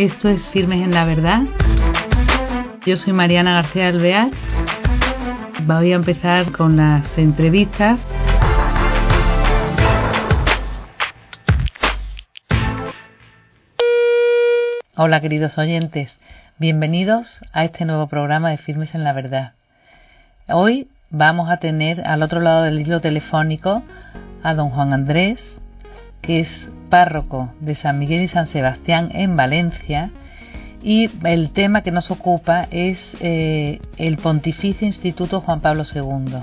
Esto es Firmes en la Verdad. Yo soy Mariana García Alvear. Voy a empezar con las entrevistas. Hola queridos oyentes, bienvenidos a este nuevo programa de Firmes en la Verdad. Hoy vamos a tener al otro lado del hilo telefónico a don Juan Andrés, que es párroco de San Miguel y San Sebastián en Valencia, y el tema que nos ocupa es eh, el Pontificio Instituto Juan Pablo II.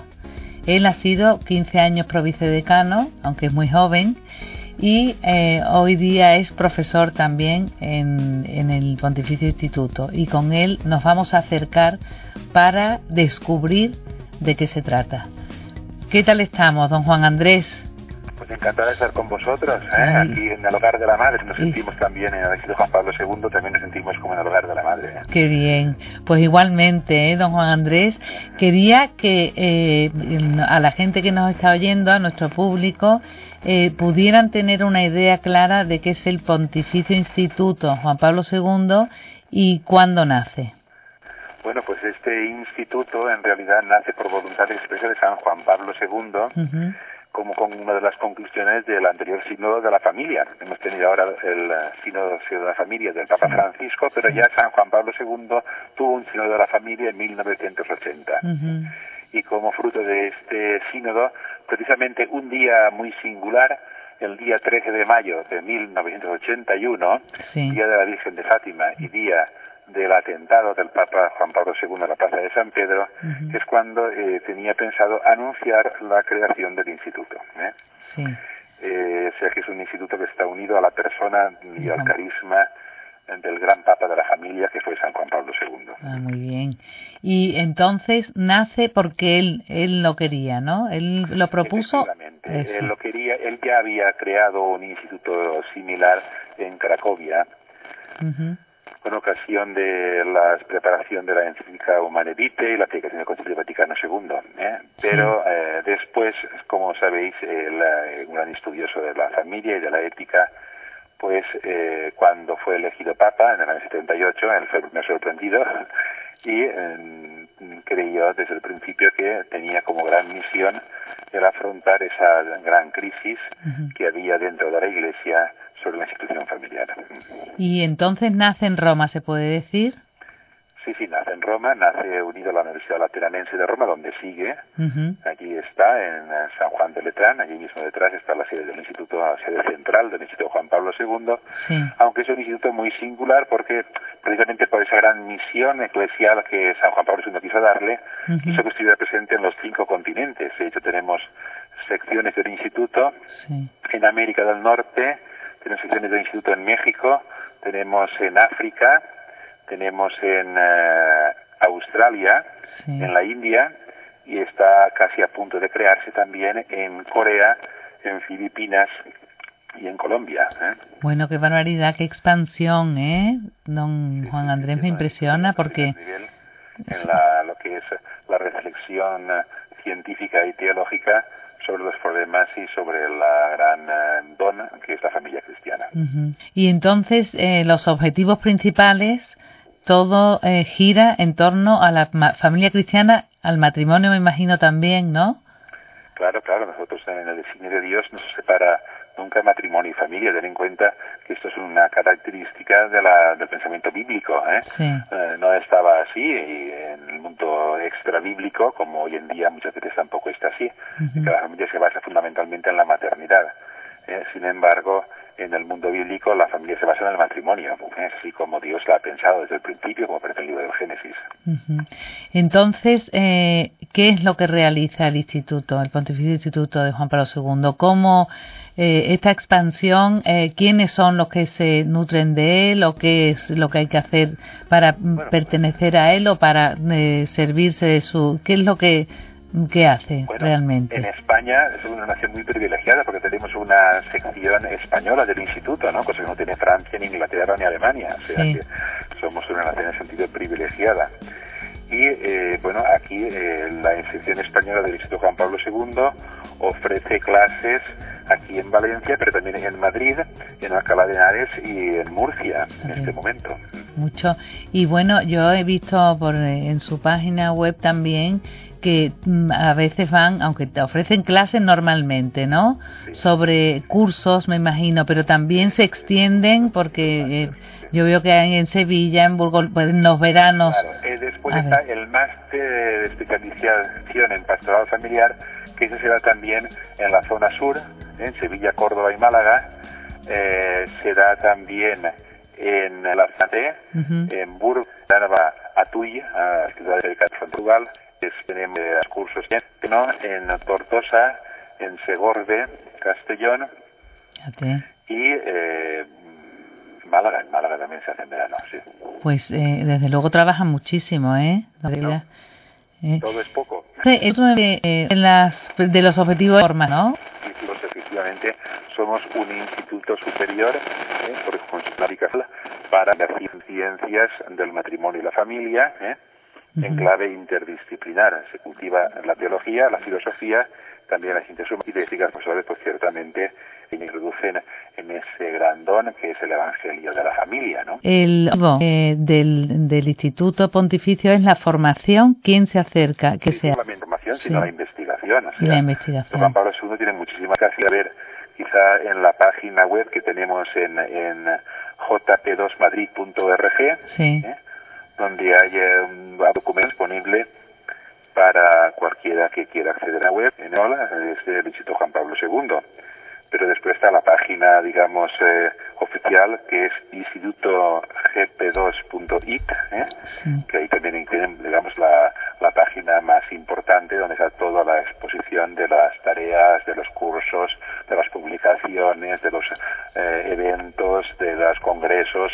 Él ha sido 15 años provicedecano, aunque es muy joven, y eh, hoy día es profesor también en, en, el Pontificio Instituto. Y con él nos vamos a acercar para descubrir de qué se trata. ¿Qué tal estamos, don Juan Andrés? Pues encantado de estar con vosotros, ¿eh? aquí en el hogar de la madre. Nos sentimos también en el Juan Pablo II, también nos sentimos como en el hogar de la madre. ¿eh? Qué bien. Pues igualmente, ¿eh, don Juan Andrés, quería que eh, a la gente que nos está oyendo, a nuestro público, eh, pudieran tener una idea clara de qué es el Pontificio Instituto Juan Pablo II y cuándo nace. Bueno, pues este instituto en realidad nace por voluntad expresa de San Juan Pablo II, como con una de las conclusiones del anterior sínodo de la familia. Hemos tenido ahora el sínodo de la familia del Papa Francisco, pero ya San Juan Pablo II tuvo un sínodo de la familia en 1980. Y como fruto de este sínodo, precisamente un día muy singular, el día 13 de mayo de 1981, día de la Virgen de Fátima y día del atentado del Papa Juan Pablo II en la Plaza de San Pedro, uh -huh. que es cuando eh, tenía pensado anunciar la creación del instituto. ¿eh? Sí. Eh, o sea que es un instituto que está unido a la persona y al carisma del gran Papa de la familia que fue San Juan Pablo II. Ah, muy bien. Y entonces nace porque él él lo quería, ¿no? Él lo propuso. Eso. Él lo quería. Él ya había creado un instituto similar en Cracovia. Uh -huh con ocasión de la preparación de la encíclica Humane Vitae y la aplicación del Concilio Vaticano II. ¿eh? Pero sí. eh, después, como sabéis, el, un gran estudioso de la familia y de la ética, pues eh, cuando fue elegido Papa en el año 78, él fue me sorprendido y creyó desde el principio que tenía como gran misión el afrontar esa gran crisis uh -huh. que había dentro de la Iglesia sobre la institución familiar. ¿Y entonces nace en Roma, se puede decir? Sí, sí, nace en Roma, nace unido a la Universidad Lateranense de Roma, donde sigue. Uh -huh. Allí está, en San Juan de Letrán, allí mismo detrás está la sede del Instituto, la sede central del Instituto Juan Pablo II, sí. aunque es un instituto muy singular porque precisamente por esa gran misión eclesial que San Juan Pablo II quiso darle, uh -huh. quiso que estuviera presente en los cinco continentes. De hecho, tenemos secciones del instituto sí. en América del Norte, tenemos secciones del instituto en México, tenemos en África, tenemos en uh, Australia, sí. en la India y está casi a punto de crearse también en Corea, en Filipinas y en Colombia. ¿eh? Bueno, qué barbaridad, qué expansión, ¿eh? Don sí, Juan Andrés sí, me impresiona porque... En la, lo que es la reflexión científica y teológica sobre los problemas y sobre la gran uh, don que es la familia cristiana. Uh -huh. Y entonces eh, los objetivos principales, todo eh, gira en torno a la familia cristiana, al matrimonio me imagino también, ¿no? Claro, claro, nosotros en el designio de Dios no se separa nunca matrimonio y familia. Ten en cuenta que esto es una característica de la, del pensamiento bíblico. ¿eh? Sí. Eh, no estaba así y en el mundo extra bíblico, como hoy en día muchas veces tampoco está así. Uh -huh. que la familia se basa fundamentalmente en la maternidad. ¿eh? Sin embargo, en el mundo bíblico la familia se basa en el matrimonio, es así como Dios la ha pensado desde el principio, como aparece en el libro del Génesis. Uh -huh. Entonces, eh, ¿qué es lo que realiza el Instituto, el Pontificio Instituto de Juan Pablo II? ¿Cómo eh, esta expansión, eh, quiénes son los que se nutren de él o qué es lo que hay que hacer para bueno, pertenecer a él o para eh, servirse de su... ¿Qué es lo que ¿Qué hace bueno, realmente? En España es una nación muy privilegiada porque tenemos una sección española del instituto, ¿no? Cosa que no tiene Francia, ni Inglaterra, ni Alemania. O sea sí. que somos una nación en sentido privilegiada. Y eh, bueno, aquí eh, la sección española del Instituto Juan Pablo II ofrece clases aquí en Valencia, pero también en Madrid, en Alcalá de Henares y en Murcia en este momento. Mucho. Y bueno, yo he visto por eh, en su página web también que mm, a veces van, aunque te ofrecen clases normalmente, ¿no? Sobre cursos, me imagino, pero también se extienden porque eh, yo veo que hay en Sevilla, en Burgos, pues, en los veranos. Claro, eh, después está el máster de especialización en pastoral familiar, que ese se da también en la zona sur, en Sevilla, Córdoba y Málaga. Eh, se da también en la Zate, en Burgos, Atuy, a la ciudad de Portugal, tenemos cursos ¿no? en Tortosa, en Segorbe, Castellón y eh, Málaga. En Málaga también se hace en verano, sí. Pues eh, desde luego trabajan muchísimo, ¿eh? ¿eh? Todo es poco. Sí, eso de, eh, las, de los objetivos de forma, ¿no? Pues efectivamente somos un instituto superior, ¿eh? por para las ciencias del matrimonio y la familia, ¿eh? En clave interdisciplinar. Se cultiva la teología, la filosofía, también las ciencias humanas y las pues, pues ciertamente se introducen en ese grandón que es el Evangelio de la familia, ¿no? El eh, del, del Instituto Pontificio es la formación, ¿quién se acerca? que sea? No la formación, sino la investigación. la investigación. Juan Pablo II tiene muchísimas cosas a ver quizá en la página web que tenemos en, en jp2madrid.org, sí. ¿eh? Donde hay un documento disponible para cualquiera que quiera acceder a la web en hola desde el Instituto Juan Pablo II. Pero después está la página, digamos, eh, oficial, que es institutogp2.it, ¿eh? que ahí también tienen, digamos, la, la página más importante donde está toda la exposición de las tareas, de los cursos, de las publicaciones, de los eh, eventos, de los congresos,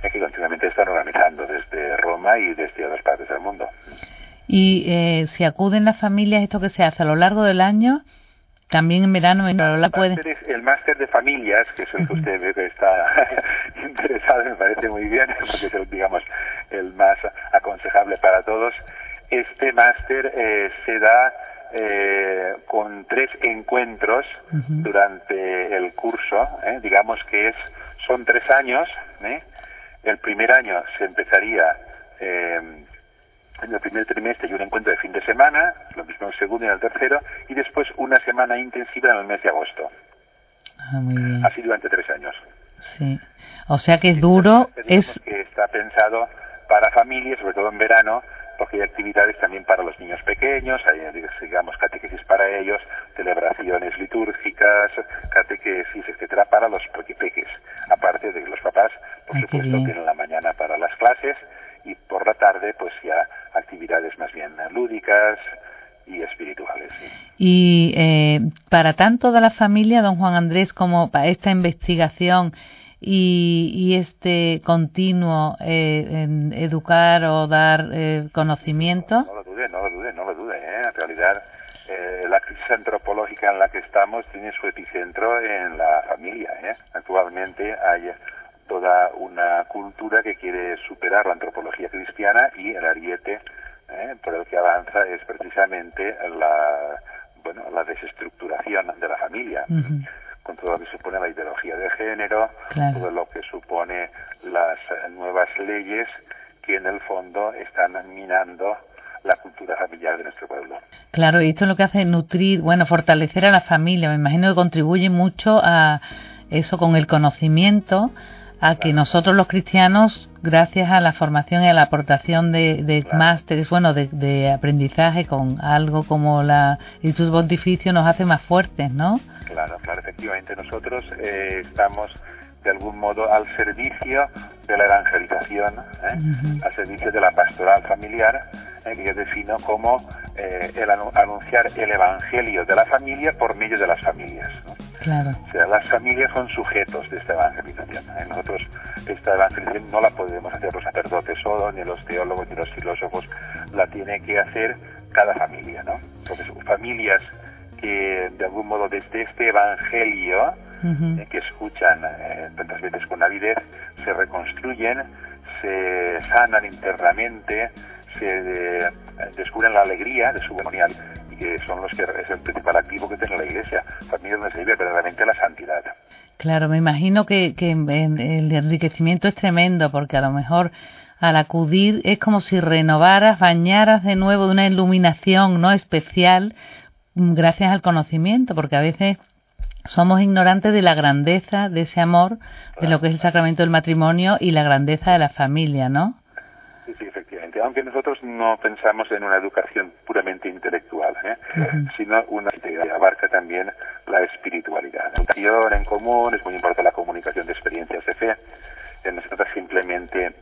que continuamente están organizando desde Roma y desde otras partes del mundo. Y eh, si acuden las familias, esto que se hace a lo largo del año, también en verano, en la puede. El máster de familias, que es el que usted ve que está interesado, me parece muy bien, porque es el, digamos, el más aconsejable para todos. Este máster eh, se da eh, con tres encuentros durante el curso, eh, digamos que es son tres años. ¿eh? El primer año se empezaría eh, en el primer trimestre y un encuentro de fin de semana, lo mismo en el segundo y en el tercero, y después una semana intensiva en el mes de agosto. Ah, muy bien. Así durante tres años. Sí. O sea que es duro. Es que está pensado para familias, sobre todo en verano, porque hay actividades también para los niños pequeños, hay, digamos, catequesis para ellos, celebraciones litúrgicas, catequesis, etcétera, para los peques. Aparte de que los papás, por supuesto, tienen la mañana para las clases y por la tarde, pues ya actividades más bien lúdicas, y espirituales. Y eh, para tanto de la familia, don Juan Andrés, como para esta investigación y, y este continuo eh, en educar o dar eh, conocimiento? No, lo dude, no lo dude, no lo dude. ¿eh? En realidad, eh, la crisis antropológica en la que estamos tiene su epicentro en la familia. ¿eh? Actualmente hay toda una cultura que quiere superar la antropología cristiana y el ariete ¿eh? por el que avanza es precisamente la bueno la desestructuración de la familia con todo lo que supone la ideología de género, todo lo que supone las nuevas leyes que en el fondo están minando la cultura familiar de nuestro pueblo. Claro, y esto es lo que hace nutrir, bueno, fortalecer a la familia. Me imagino que contribuye mucho a eso con el conocimiento, a que nosotros los cristianos, gracias a la formación y a la aportación de, de másteres, bueno, de, de, aprendizaje con algo como la Instituto Pontificio, nos hace más fuertes, ¿no? Claro, claro, efectivamente. Nosotros eh, estamos de algún modo al servicio de la evangelización, ¿eh? al servicio de la pastoral familiar, ¿eh? que yo defino como el anunciar el evangelio de la familia por medio de las familias. Claro. O sea, las familias son sujetos de esta evangelización. Nosotros esta evangelización no la podemos hacer los sacerdotes solo, ni los teólogos, ni los filósofos, la tiene que hacer cada familia, ¿no? Entonces, familias que de algún modo desde este evangelio eh, que escuchan eh, tantas veces con avidez se reconstruyen, se sanan internamente, se eh, descubren la alegría de su memorial y que son los que es el principal activo que tiene la Iglesia. Familias donde se vive verdaderamente Claro, me imagino que, que el enriquecimiento es tremendo porque a lo mejor al acudir es como si renovaras, bañaras de nuevo de una iluminación no especial gracias al conocimiento, porque a veces somos ignorantes de la grandeza de ese amor, de lo que es el sacramento del matrimonio y la grandeza de la familia, ¿no? Sí, sí, efectivamente. Aunque nosotros no pensamos en una educación puramente intelectual, ¿eh? sino una que abarca también la espiritualidad. La educación en común es muy importante la comunicación de experiencias de fe. No se trata simplemente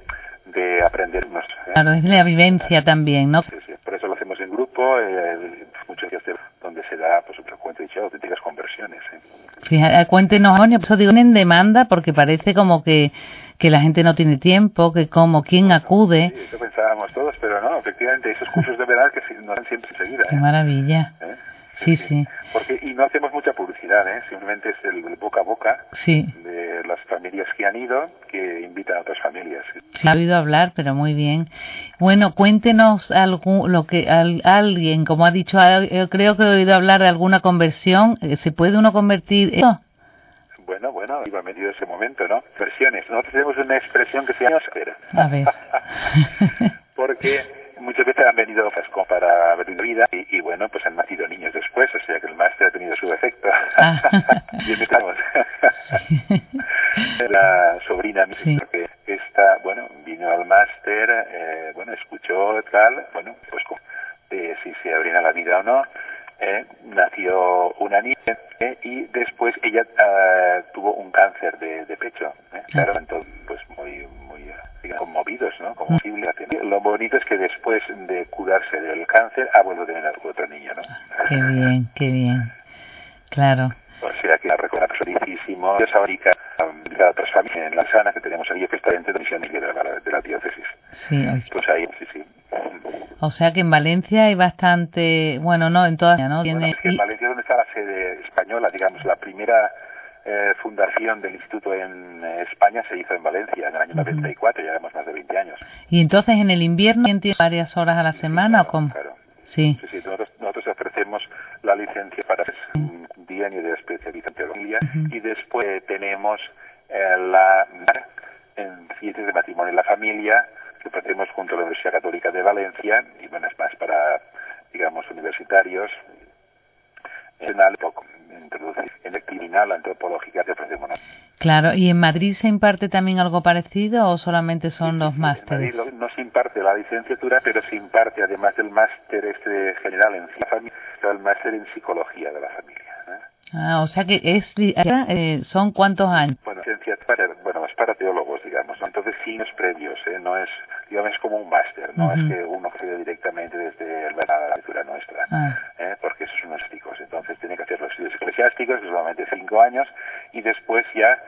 de aprendernos. ¿eh? Claro, es la vivencia también, ¿no? Sí, sí, por eso lo hacemos en grupo, eh, muchos días donde se da, pues, como te he dicho, auténticas conversiones. ¿eh? Fíjate, cuéntenos, por eso digo en demanda, porque parece como que, que la gente no tiene tiempo, que como, ¿quién acude? Sí, eso pensábamos todos, pero no, efectivamente, esos cursos de verdad que no dan siempre enseguida. Qué maravilla. ¿Eh? Sí, sí. Porque, y no hacemos mucha publicidad, ¿eh? simplemente es el, boca a boca las familias que han ido, que invitan a otras familias. Sí, ha oído hablar, pero muy bien. Bueno, cuéntenos algo, lo que alguien, como ha dicho, yo creo que he oído hablar de alguna conversión. Eh, ¿Se puede uno convertir? ¿Eso? Bueno, bueno, iba metido ese momento, ¿no? Versiones. Nosotros tenemos una expresión que se llama... A ver. Porque muchas veces han venido como para ver vida y, bueno, pues han nacido niños después, o sea que el máster ha tenido su efecto. Ah. y estamos. la sobrina sí. que esta, bueno, vino al máster, eh, bueno, escuchó tal, bueno, pues de si se abría la vida o no. Eh, nació una niña eh, y después ella uh, tuvo un cáncer de, de pecho. Eh, claro, entonces, pues muy, muy conmovidos, ¿no? Conmovible. Lo bonito es que después de curarse del cáncer ha vuelto a tener otro niño, ¿no? Qué bien, qué bien. Claro. O sea que la felicísimo. Dios ahorita a otras familias en la sana que tenemos ahí, que está dentro de misión de la, de la diócesis. Sí. Pues ahí, sí, sí. O sea que en Valencia hay bastante, bueno, no, en todas, ¿no? Tiene... es que en Valencia donde está la sede española, digamos, la primera eh, fundación del instituto en España se hizo en Valencia en el año 94, ya llevamos más de 20 años. ¿Y entonces en el invierno tiene varias horas a la semana o cómo? Claro. Sí. sí, nosotros, nosotros, ofrecemos la licencia para un bienio de especialización en teología y después tenemos eh, la en ciencias de matrimonio y la familia que ofrecemos junto a la Universidad Católica de Valencia y bueno, es más para, digamos, universitarios en algo introducir en el criminal antropológica que ofrecemos. Claro, ¿y en Madrid se imparte también algo parecido o solamente son los másteres? En Madrid no se imparte la licenciatura, pero se imparte además del máster este general en la familia, el máster en psicología de la familia. Ah, o sea que es, eh, son cuántos años. Bueno, para, bueno, es para teólogos, digamos. Entonces, sí, es previos, ¿eh? no es, digamos, es como un máster, no es que uno accede directamente desde la lectura nuestra, ah. ¿eh? porque esos son esticos. Entonces, tiene que hacer los estudios eclesiásticos, que solamente cinco años, y después ya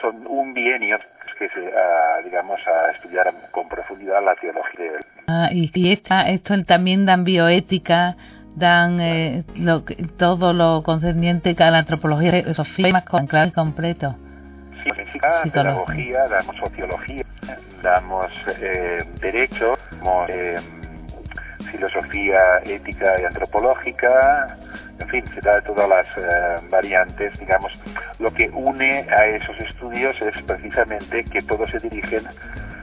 son un bienio que se, a, digamos, a estudiar con profundidad la teología. Ah, y, y esta, esto también dan bioética, dan eh, lo, todo lo concerniente a la antropología, filosofía más claro y completo. Sí, física, pedagogía, damos sociología, damos eh, derecho, damos, eh, filosofía ética y antropológica, en fin, se da todas las eh, variantes, digamos, lo que une a esos estudios es precisamente que todos se dirigen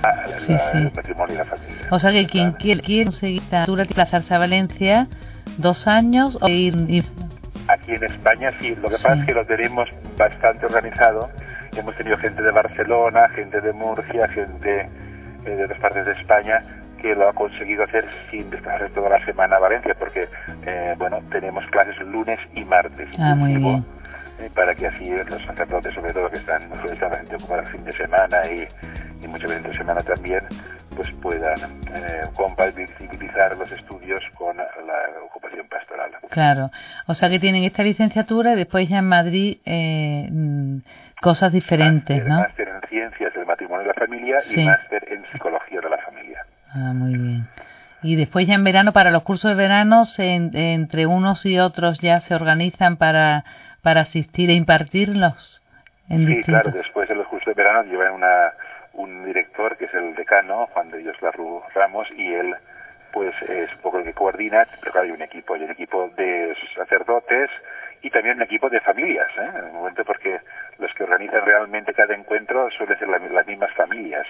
al matrimonio y la familia. O sea que quien quiere, quiere conseguir la desplazarse a Valencia, dos años Aquí en España sí, lo que pasa es que lo tenemos bastante organizado. Hemos tenido gente de Barcelona, gente de Murcia, gente eh, de otras partes de España que lo ha conseguido hacer sin desplazarse toda la semana a Valencia, porque, eh, bueno, tenemos clases lunes y martes. Ah, muy bien. Eh, para que así los sacerdotes, sobre todo que están solamente ocupados el fin de semana y, y muchas veces de semana también, pues puedan eh, compatibilizar los estudios con la ocupación pastoral. Claro, o sea que tienen esta licenciatura y después ya en Madrid eh, mm, cosas diferentes, máster, ¿no? Máster en ciencias del matrimonio y la familia y máster en psicología de la familia. Ah, muy bien. Y después ya en verano, para los cursos de verano, entre unos y otros ya se organizan para, para asistir e impartirlos. En sí, claro, después de los cursos de verano llevan una un director que es el decano, Juan de Dios Larru Ramos, y él pues es un poco el que coordina, pero claro, hay un equipo, hay un equipo de sacerdotes y también un equipo de familias, ¿eh? en el momento porque los que organizan normalmente cada encuentro suele ser las mismas familias.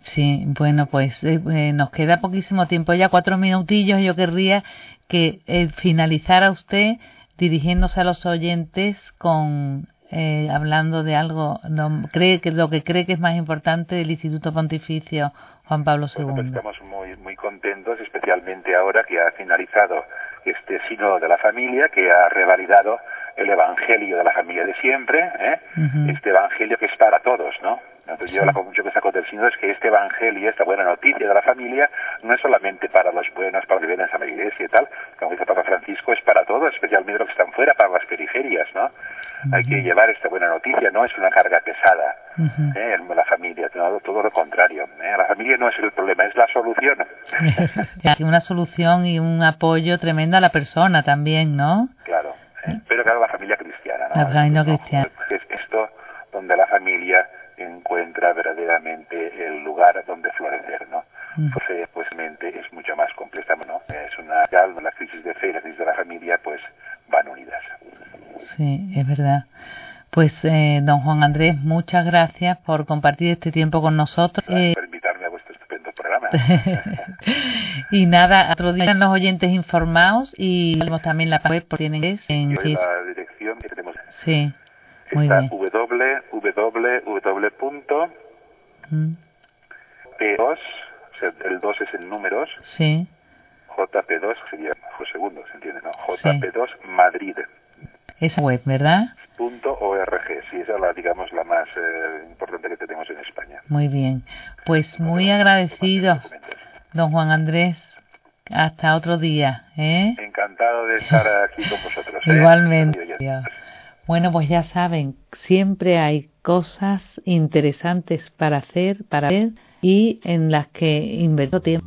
Sí, bueno, pues eh, eh, nos queda poquísimo tiempo, ya cuatro minutillos. Yo querría que eh, finalizara usted dirigiéndose a los oyentes con eh, hablando de algo, no, cree que lo que cree que es más importante del Instituto Pontificio Juan Pablo II. pues estamos muy muy contentos, especialmente ahora que ha finalizado este sínodo de la familia, que ha revalidado el evangelio de la familia de siempre, ¿eh? este evangelio que es para todos, ¿no? Entonces yo la conclusión que saco del sínodo es que este evangelio, esta buena noticia de la familia, no es solamente para los buenos, para los que vienen a la iglesia y tal, como dice Papa Francisco, es para todos, especialmente los que están fuera, para las periferias, ¿no? Hay que llevar esta buena noticia, no es una carga pesada, ¿eh? la familia, todo, todo lo contrario. ¿eh? La familia no es el problema, es la solución. una solución y un apoyo tremendo a la persona también, ¿no? Claro. Pero claro, la familia cristiana, ¿no? La familia cristiana. Es esto donde la familia Pues, eh, don Juan Andrés, muchas gracias por compartir este tiempo con nosotros. Eh, por invitarme a vuestro estupendo programa. y nada, otro día los oyentes informados y tenemos también la web por tienen en la dirección que tenemos. Sí. Muy Está bien. www. Mm. P2, o sea, el 2 es en números. Sí. JP2 sería segundo, ¿se entiende? ¿no? JP2 Madrid. Esa web, ¿verdad? Punto .org, sí, esa es la, digamos, la más eh, importante que tenemos en España. Muy bien. Pues muy agradecidos, don Juan Andrés. Hasta otro día, ¿eh? Encantado de estar aquí con vosotros. ¿eh? Igualmente. Bueno, pues ya saben, siempre hay cosas interesantes para hacer, para ver y en las que invertir tiempo.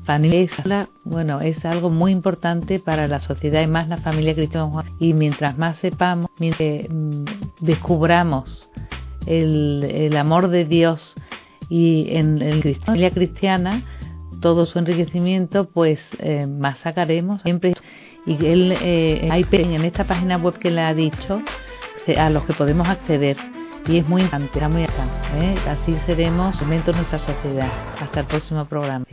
bueno, es algo muy importante para la sociedad y más la familia cristiana. Y mientras más sepamos, mientras mm, descubramos el, amor de Dios y en, la familia cristiana, todo su enriquecimiento, pues eh, más sacaremos. Siempre y él eh, hay en esta página web que le ha dicho a los que podemos acceder y es muy importante, muy importante ¿eh? así seremos momento nuestra sociedad. Hasta el próximo programa.